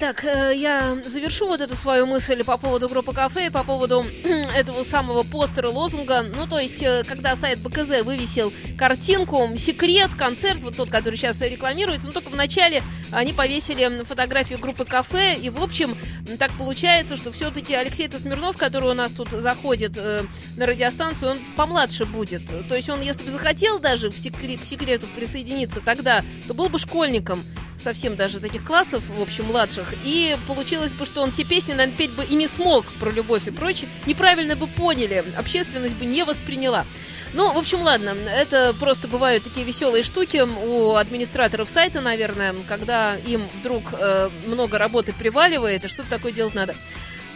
Итак, э, я завершу вот эту свою мысль по поводу группы кафе по поводу этого самого постера, лозунга. Ну, то есть, э, когда сайт БКЗ вывесил картинку, секрет, концерт, вот тот, который сейчас рекламируется, но только вначале они повесили фотографию группы кафе, и, в общем, так получается, что все-таки Алексей Смирнов, который у нас тут заходит э, на радиостанцию, он помладше будет. То есть он, если бы захотел даже в секрет, к секрету присоединиться тогда, то был бы школьником совсем даже таких классов, в общем, младших. И получилось бы, что он те песни, наверное, петь бы и не смог про любовь и прочее. Неправильно бы поняли, общественность бы не восприняла. Ну, в общем, ладно, это просто бывают такие веселые штуки у администраторов сайта, наверное, когда им вдруг э, много работы приваливает, и что-то такое делать надо.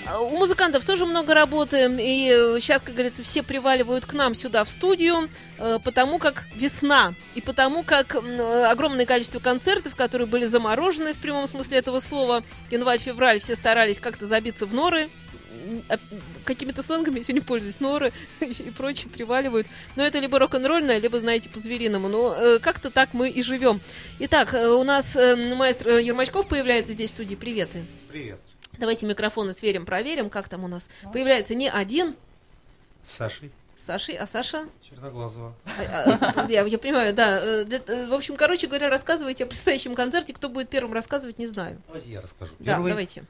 У музыкантов тоже много работы, и сейчас, как говорится, все приваливают к нам сюда в студию, э, потому как весна, и потому как э, огромное количество концертов, которые были заморожены в прямом смысле этого слова, январь-февраль, все старались как-то забиться в норы, а, какими-то сленгами я сегодня пользуюсь, норы и прочее приваливают. Но это либо рок-н-ролльное, либо, знаете, по-звериному. Но э, как-то так мы и живем. Итак, у нас маэстро Ермачков появляется здесь в студии. Привет. Привет. Давайте микрофоны сверим, проверим, как там у нас. Появляется не один С Сашей Сашей, а Саша? Черноглазого. А, а, я, я понимаю, да. э, э, в общем, короче говоря, рассказывайте о предстоящем концерте. Кто будет первым рассказывать, не знаю. Давайте я расскажу. Да, Первый, давайте.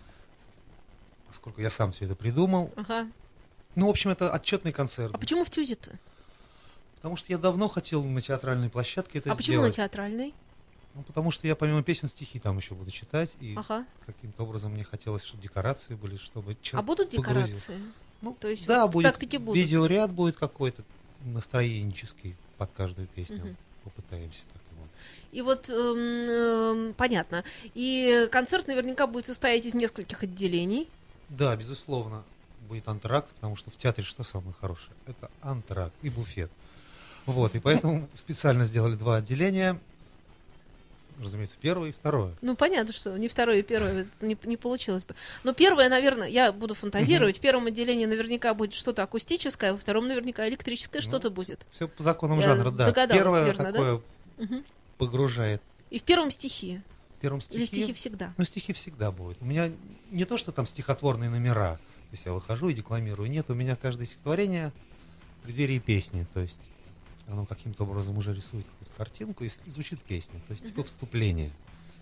поскольку я сам все это придумал. Ага. Ну, в общем, это отчетный концерт. А почему в Тюзе-то? Потому что я давно хотел на театральной площадке это а почему на сделать. театральной? Ну, потому что я помимо песен стихи там еще буду читать. И Ага. каким-то образом мне хотелось, чтобы декорации были, чтобы А человек будут погрузил. декорации? Ну, То есть да, будет. будут. Видеоряд будет какой-то настроенческий под каждую песню. Мгм. Попытаемся так его. И вот, эм, эм, понятно. И концерт наверняка будет состоять из нескольких отделений. Да, безусловно, будет антракт, потому что в театре что самое хорошее? Это антракт и буфет. Вот, и поэтому специально сделали два отделения. Разумеется, первое и второе. Ну, понятно, что не второе и первое не, не получилось бы. Но первое, наверное, я буду фантазировать. В первом отделении наверняка будет что-то акустическое, а во втором наверняка электрическое Ну, что-то будет. Все по законам Я жанра, да. Первое верно, да? такое Мгм. погружает. И в первом стихи. В первом стихе. Или стихи всегда. Ну, стихи всегда будут. У меня не то, что там стихотворные номера. То есть я выхожу и декламирую. Нет, у меня каждое стихотворение в преддверии песни. То есть оно каким-то образом уже рисует картинку и звучит песня. То есть типа вступление.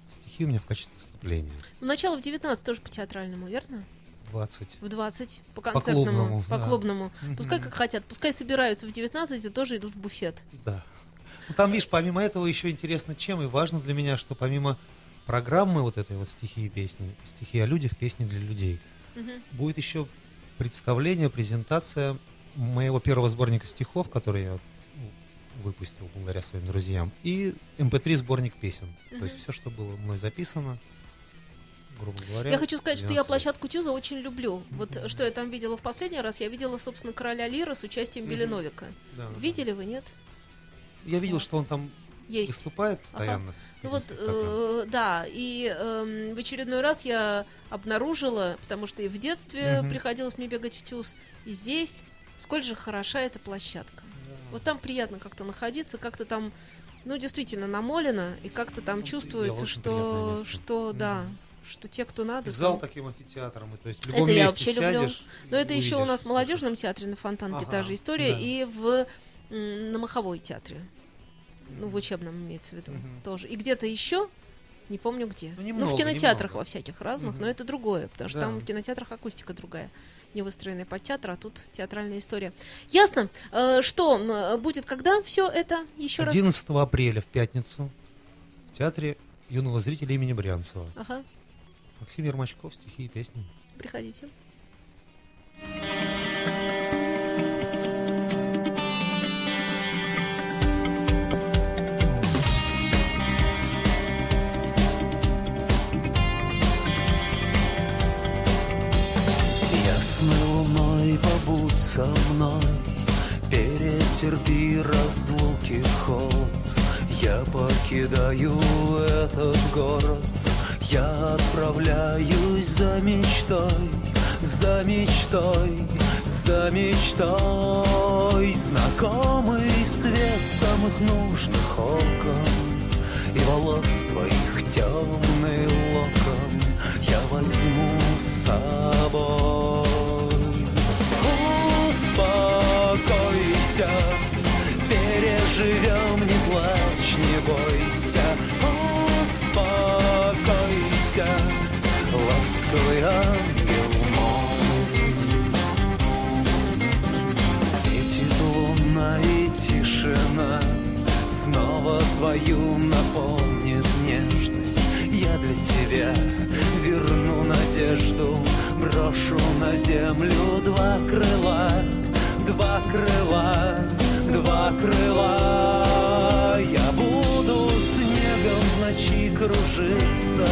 Стихи у меня в качестве вступления. Ну, начало в 19 тоже по театральному, верно? 20. В 20 по По концертному, клубному, по да. клубному. Пускай Мгм. как хотят, пускай собираются в 19 и тоже идут в буфет. Да. Ну, там, видишь, помимо этого еще интересно чем, и важно для меня, что помимо программы вот этой вот стихи и песни, стихи о людях, песни для людей, Мгм. будет еще представление, презентация моего первого сборника стихов, который я выпустил благодаря своим друзьям, и mp3 сборник песен. То есть все, что было мной записано, грубо говоря. Я хочу сказать, что я 12 лет. площадку Тюза очень люблю. Вот Мгм. что я там видела в последний раз, я видела, собственно, короля Лира с участием Мгм. Белиновика. Да, да. Видели вы, нет? Я видел, что он там Есть. выступает постоянно. с Ну этим вот, э, да, и эм, в очередной раз я обнаружила, потому что и в детстве Мгм. приходилось мне бегать в ТЮЗ, и здесь, сколь же хороша эта площадка. Вот там приятно как-то находиться, как-то там, ну, действительно намолено, и как-то там Ну, чувствуется, что, что, да, что те, кто надо, зал там- таким амфитеатром, и то есть в Это любом я месте вообще люблю. сядешь. Но это еще у нас в молодежном театре на Фонтанке та Ага, же история, да. и в на Маховой театре, ну, в учебном имеется в виду Мгм. тоже. И где-то еще, не помню где. Ну, Ну, немного, в кинотеатрах немного. во всяких разных, но Мгм. это другое, потому что Да. там в кинотеатрах акустика другая, не выстроенная под театр, а тут театральная история. Ясно. Э, Что будет, когда все это еще раз? 11 апреля в пятницу в театре юного зрителя имени Брянцева. Ага, Максим Ермачков, стихи и песни. приходите. со мной. Перетерпи разлуки холод Я покидаю этот город. Я отправляюсь за мечтой За мечтой, за мечтой. Знакомый свет самых нужных окон И волос твоих темных живем, не плачь, не бойся, успокойся, ласковый ангел мой. Светит луна и тишина снова твою наполнит нежность. Я для тебя верну надежду, брошу на землю два крыла, два крыла два крыла. Я буду снегом в ночи кружиться,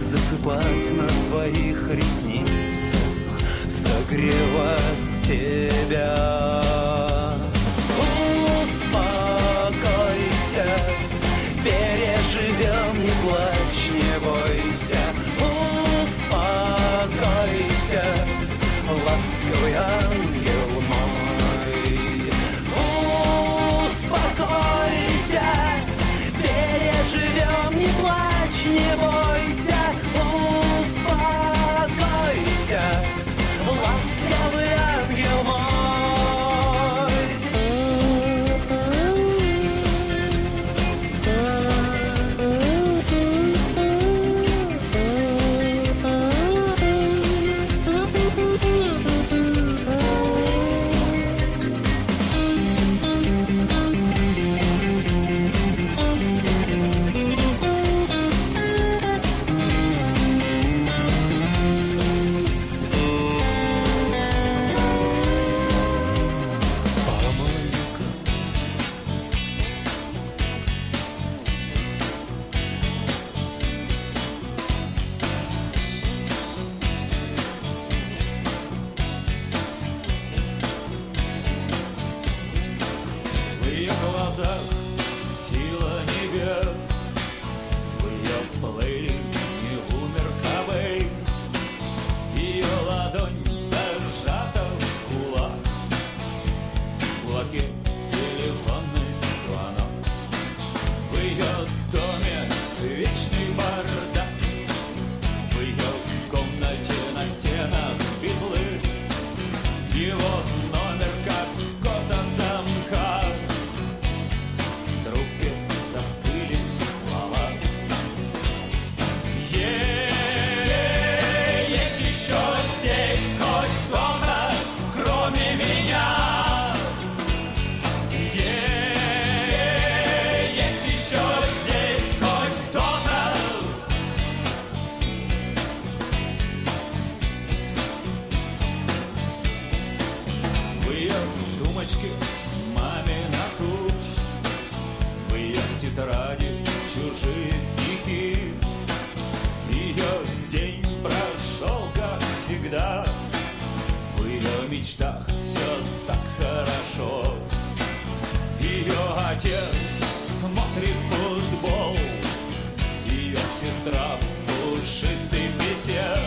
Засыпать на твоих ресницах, Согревать тебя. трав, пушистый бесед.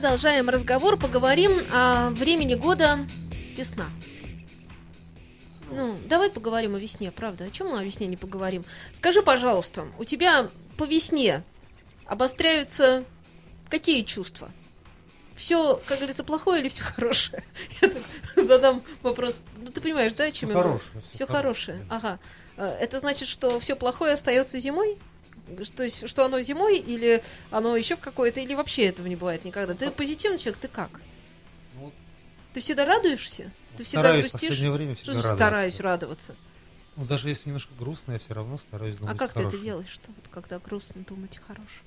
Продолжаем разговор, поговорим о времени года весна. Ну, давай поговорим о весне, правда. О чем мы о весне не поговорим? Скажи, пожалуйста, у тебя по весне обостряются какие чувства? Все, как говорится, плохое или все хорошее? Я так задам вопрос. Ну, ты понимаешь, да, о чем Всё я хорошее, всё Все хорошее, хорошее. Ага. Э, Это значит, что все плохое остается зимой? Ш- То есть, что оно зимой, или оно еще в какое-то, или вообще этого не бывает никогда? Ты позитивный человек, ты как? Ну, Ты всегда радуешься? Ты всегда стараюсь грустишь? последнее время Что всегда значит радоваться. стараюсь радоваться? Ну, даже если немножко грустно, я все равно стараюсь думать а как ты это хорошее. делаешь-то, вот когда грустно думать о хорошем?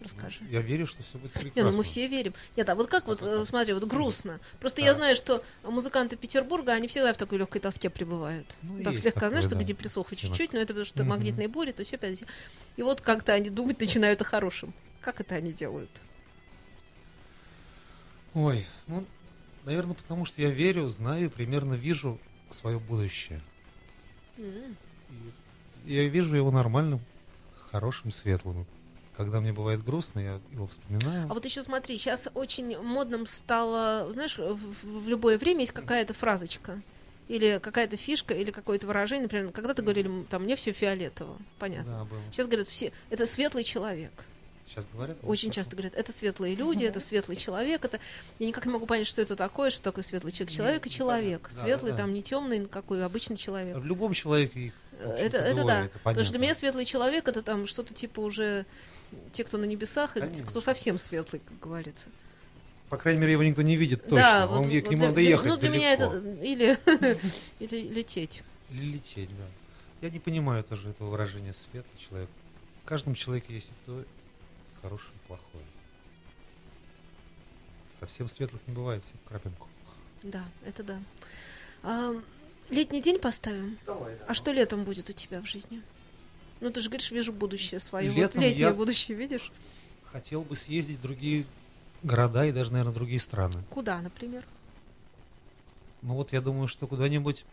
Расскажи. Я верю, что все будет прекрасно. Не, ну мы все верим. Нет, а вот как вот, э, смотри, вот грустно. Просто Да. я знаю, что музыканты Петербурга, они всегда в такой легкой тоске пребывают. Ну, так слегка, такое, знаешь, чтобы да, депрессуха оттенок. чуть-чуть, но это потому что магнитные боли, то есть опять. И вот как-то они думать начинают о хорошем. Как это они делают? Ой, ну, наверное, потому что я верю, знаю, примерно вижу свое будущее. М. И я вижу его нормальным, хорошим, светлым. Когда мне бывает грустно, я его вспоминаю. А вот еще смотри, сейчас очень модным стало, знаешь, в, в- любое время есть какая-то фразочка. Или какая-то фишка, или какое-то выражение. Например, когда-то говорили, там, мне все фиолетово. Понятно. Да, было. Сейчас говорят, все, это светлый человек. Сейчас говорят? Очень часто говорят, это светлые люди, это светлый человек. Это... Я никак не могу понять, что это такое, что такое светлый человек. Человек и человек. Да, Светлый да, да. там не темный, какой обычный человек. В любом человеке их Это, это да. это Потому что для меня светлый человек это там что-то типа уже те, кто на небесах, и Конечно. кто совсем светлый, как говорится. По крайней мере, его никто не видит точно. Да, Он вот, к нему для- надо ехать Ну, для меня далеко. это или, или лететь. Или лететь, да. Я не понимаю тоже этого выражения светлый человек. В каждом человеке есть и то, и хорошее, и плохое. Совсем светлых не бывает, все в крапинку. Да, это да. Летний день поставим. А что летом будет у тебя в жизни? Ну, ты же говоришь, вижу будущее свое. Вот Летом летнее я- будущее, видишь? Хотел бы съездить в другие города и даже, наверное, другие страны. Куда, например? Ну вот я думаю, что куда-нибудь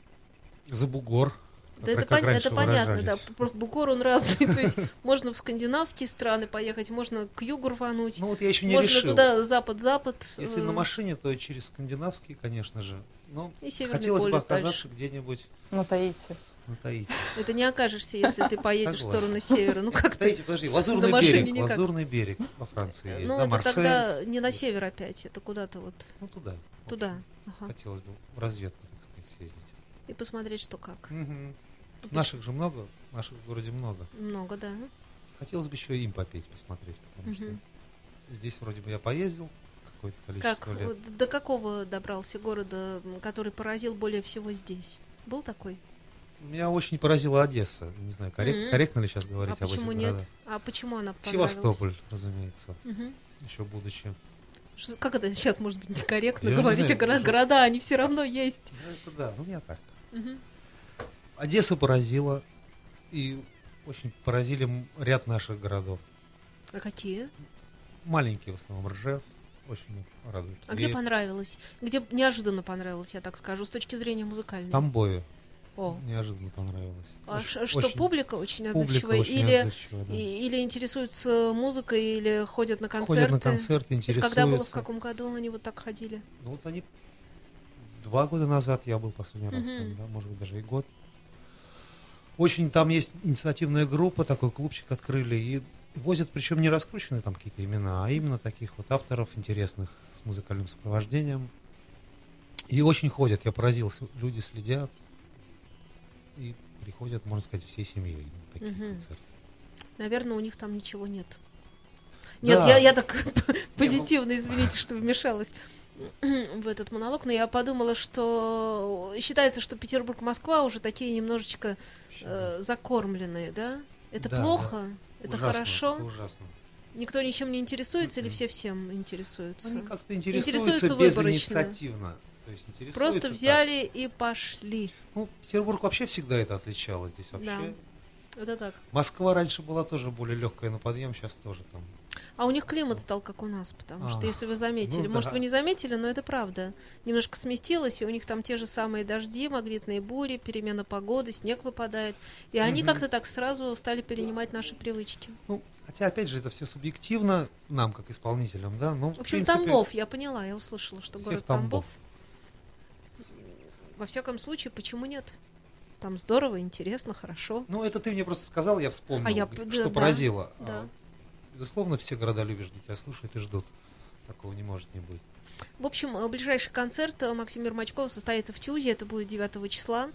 за бугор. Да это, пон- это понятно, да. Бугор он разный. То есть можно в скандинавские страны поехать, можно к югу рвануть, Ну вот я еще не можно решил. туда запад-запад. Если э, на машине, то через скандинавские, конечно же. Но И Северный хотелось бы оказаться где-нибудь На Таити. на Таити. Это не окажешься, если ты поедешь в сторону севера. Ну как ты? Таити, подожди, Лазурный берег, никак. Лазурный берег во Франции есть, Ну это тогда не на север опять, это куда-то вот Ну туда. туда. Хотелось бы в разведку, так сказать, съездить. И посмотреть, что как. Мгм. Наших же много, наших в городе много. Много, да. Хотелось бы еще им попеть, посмотреть, потому Мгм. что здесь вроде бы я поездил какое-то количество Как, лет. до какого добрался города, который поразил более всего здесь? Был такой? Меня очень поразила Одесса. Не знаю, коррек- Мгм. корректно ли сейчас говорить а об этих почему нет? городах? А почему она? Севастополь, разумеется, Мгм. еще будучи. Что- как это сейчас может быть некорректно Я не говорить знаю, о горо- уже- города, они все равно есть. Ну, это да, ну меня так. Мгм. Одесса поразила, и очень поразили ряд наших городов. А какие? Маленькие в основном, Ржев, очень радует. А где понравилось? Где неожиданно понравилось, я так скажу, с точки зрения музыкальной? Тамбове О. неожиданно понравилось. А Очень- что очень- публика очень публика отзывчивая? очень или, отзывчивая, да. или интересуются музыкой, или ходят на концерты? Ходят на концерты, Это интересуются. когда было, в каком году они вот так ходили? Ну вот они два года назад я был последний раз, Мгм. там, да, может быть даже и год. Очень там есть инициативная группа, такой клубчик открыли и возят, причем не раскрученные там какие-то имена, а именно таких вот авторов интересных с музыкальным сопровождением. И очень ходят, я поразился, люди следят и приходят, можно сказать, всей семьей на такие Мгм. концерты. Наверное, у них там ничего нет. Нет, Да. я, я так позитивно, извините, что вмешалась в этот монолог, но я подумала, что считается, что Петербург, Москва уже такие немножечко э, закормленные, да? Это Да, плохо? Это Ужасно, хорошо? Это ужасно. Никто ничем не интересуется или все всем интересуются? Они как-то интересуются, Интересуются безинициативно. То есть интересуются Просто так. взяли и пошли. Ну, Петербург вообще всегда это отличало здесь вообще. Да. Это так. Москва раньше была тоже более легкая на подъем, сейчас тоже там. А у них климат стал как у нас, потому что, А, если вы заметили, ну может, да. вы не заметили, но это правда. Немножко сместилось, и у них там те же самые дожди, магнитные бури, перемена погоды, снег выпадает. И они Мгм. как-то так сразу стали перенимать наши привычки. Ну, хотя, опять же, это все субъективно нам, как исполнителям, да, но, В общем, принципе, Тамбов, я поняла, я услышала, что город в Тамбов. Тамбов. Во всяком случае, почему нет? Там здорово, интересно, хорошо. Ну, это ты мне просто сказал, я вспомнил, А я что да, поразило. да. Безусловно, все города любишь, где тебя слушают и ждут. Такого не может не быть. В общем, э, ближайший концерт э, Максима Ермачкова состоится в Тюзе, это будет 9 числа.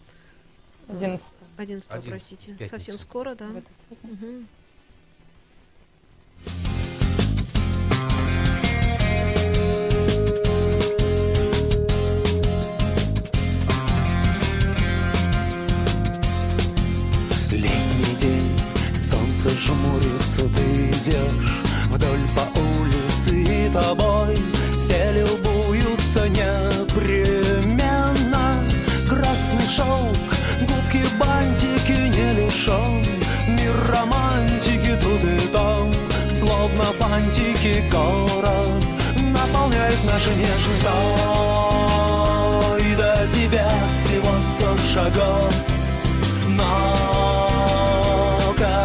11 11, 11, простите. пятница. Совсем скоро, да. в эту пятницу. Жмурится, ты идешь вдоль по улице и тобой все любуются непременно. Красный шелк, губки, бантики не лишен, мир романтики тут и там, словно фантики город наполняет наши нежный Ой, до тебя всего сто шагов но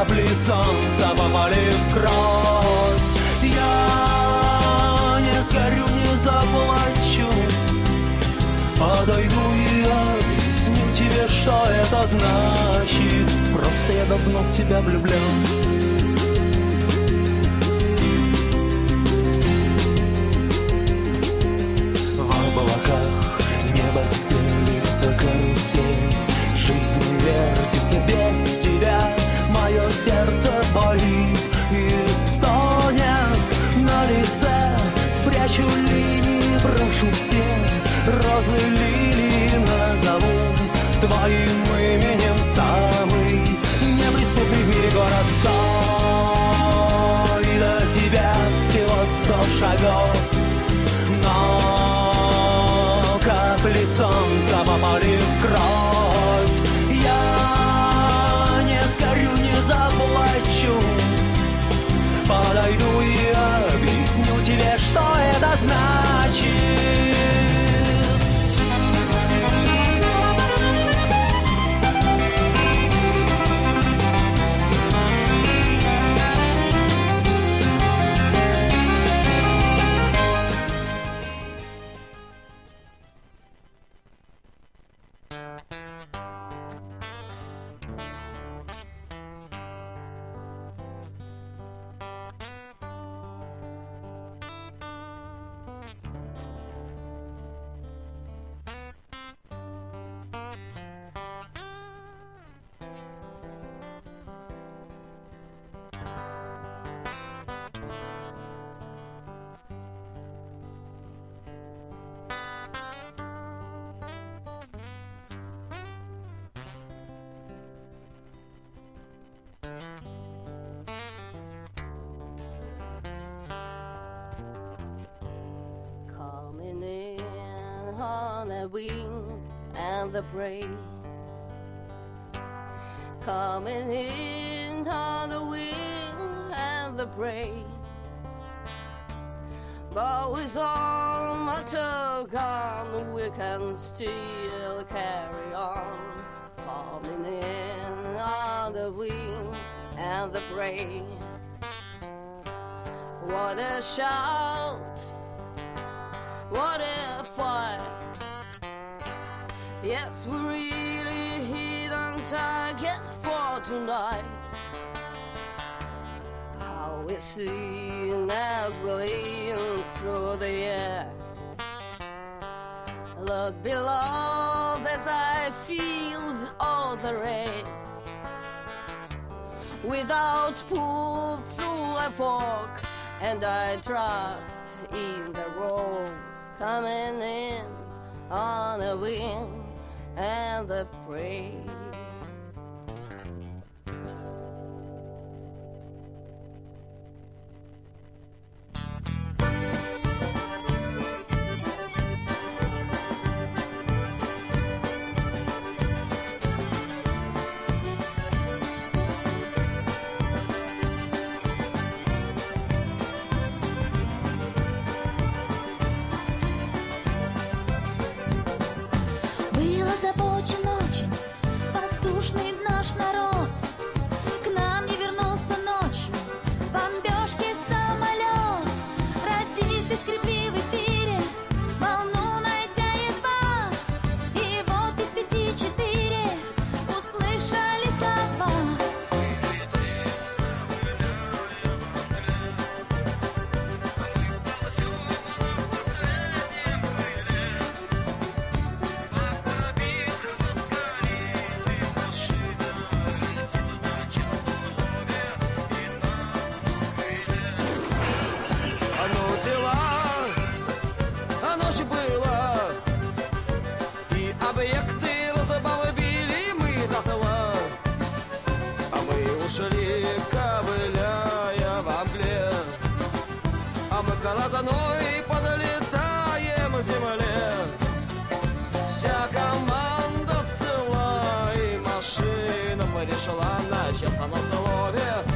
капли солнца попали в кровь. Я не сгорю, не заплачу. Подойду и объясню тебе, что это значит. Просто я давно в тебя влюблен. Карусель. Жизнь вертится без Мое сердце болит и стонет. На лице Спрячу линии, брошу все. Розы лилии назову Твоим on a wing and the prey. Coming in on the wing and the prey. But with all my gun, we can still carry on. Coming in on the wing and the prey. What a shout! What a fight! Yes, we're really hit on target for tonight. How we sing as we lean through the air. Look below as I feel all the red. Without pull through a fork, and I trust in the road coming in on the wind and the prey. Над одной подлетаем к земле. Вся команда цела и машина пришла на честном слове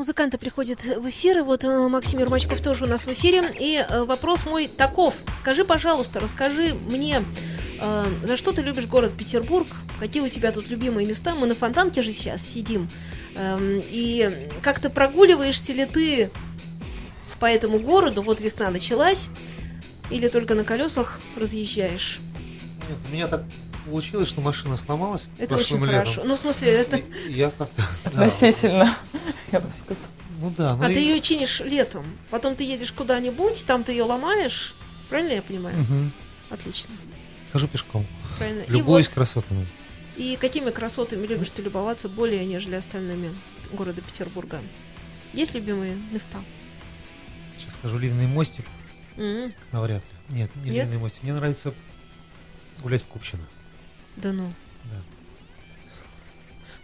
Музыканты приходят в эфир, и вот э, Максим Ермачков тоже у нас в эфире. И э, вопрос мой таков. Скажи, пожалуйста, расскажи мне, э, за что ты любишь город Петербург? Какие у тебя тут любимые места? Мы на Фонтанке же сейчас сидим. Эм, И как ты прогуливаешься ли ты по этому городу? Вот весна началась. Или только на колесах разъезжаешь? Нет, у меня так получилось, что машина сломалась Это очень летом. хорошо. Ну, в смысле, это... И Я как-то... да, Относительно, я бы сказала. Ну да, ну А и- ты ее чинишь летом. Потом ты едешь куда-нибудь, там ты ее ломаешь. Правильно я понимаю? Мгм. Отлично. Хожу пешком. Правильно. И Любуюсь вот, красотами. и какими красотами любишь ты любоваться более, нежели остальными города Петербурга? Есть любимые места? Сейчас скажу, ливный мостик. М, Навряд ли. Нет, не Нет? ливный мостик. Мне нравится гулять в Купчино. Да ну. Да.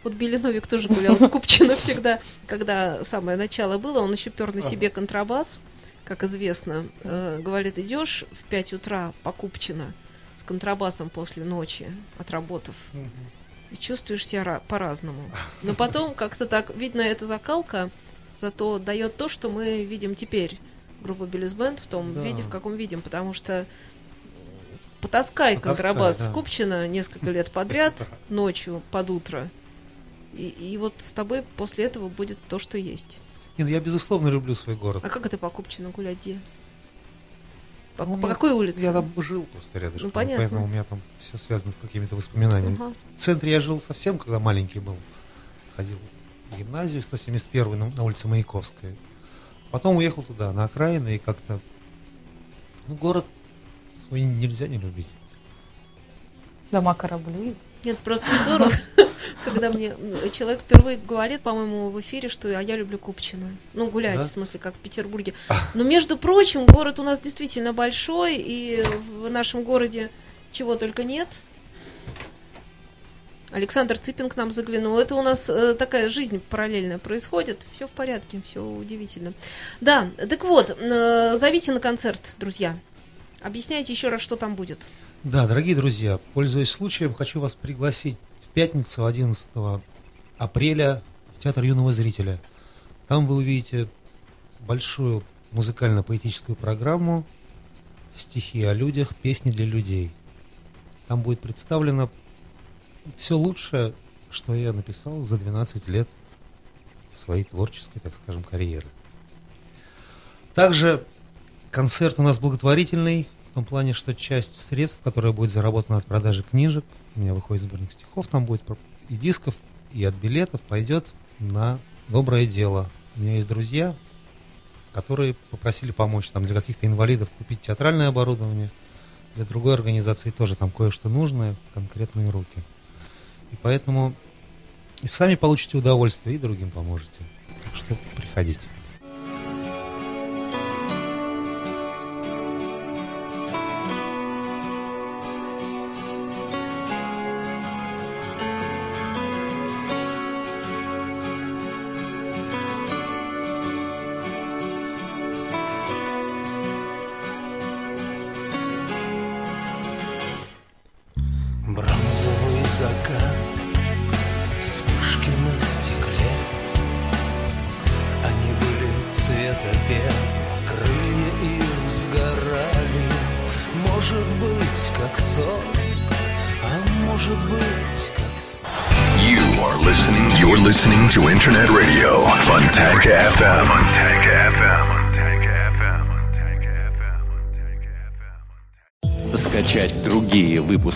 Вот Белиновик тоже гулял в Купчино всегда, когда самое начало было, он еще пер на себе контрабас, как известно. Э, говорит, идешь в 5 утра по Купчино с контрабасом после ночи, отработав, и чувствуешь себя ра- по-разному. Но потом как-то так, видно, эта закалка зато дает то, что мы видим теперь. Группа Биллис Бенд в том Да. виде, в каком видим, потому что потаскай Потаскай, контрабас да. в Купчино несколько лет подряд, ночью, под утро, и, и вот с тобой после этого будет то, что есть. Не, ну я безусловно люблю свой город. А как это по Купчино гулять где? По, Ну, по какой улице? Я там жил просто рядышком, Ну, понятно. поэтому у меня там все связано с какими-то воспоминаниями. Ага. В центре я жил совсем, когда маленький был. Ходил в гимназию 171 на, на улице Маяковской. Потом уехал туда, на окраины, и как-то... Ну, город свой нельзя не любить. Дома корабли. Нет, просто здорово, когда мне человек впервые говорит, по-моему, в эфире, что а я люблю Купчино. Ну, гулять, Да? в смысле, как в Петербурге. Но, между прочим, город у нас действительно большой, и в нашем городе чего только нет. Александр Цыпин к нам заглянул. Это у нас э, такая жизнь параллельная происходит. Все в порядке, все удивительно. Да, так вот, э, зовите на концерт, друзья. Объясняйте еще раз, что там будет. Да, дорогие друзья, пользуясь случаем, хочу вас пригласить в пятницу 11 апреля в Театр юного зрителя. Там вы увидите большую музыкально-поэтическую программу «Стихи о людях, песни для людей». Там будет представлено все лучшее, что я написал за 12 лет своей творческой, так скажем, карьеры. Также концерт у нас благотворительный, том плане, что часть средств, которая будет заработана от продажи книжек, у меня выходит сборник стихов, там будет и дисков, и от билетов, пойдет на доброе дело. У меня есть друзья, которые попросили помочь там для каких-то инвалидов купить театральное оборудование, для другой организации тоже там кое-что нужное, конкретные руки. И поэтому и сами получите удовольствие, и другим поможете. Так что приходите.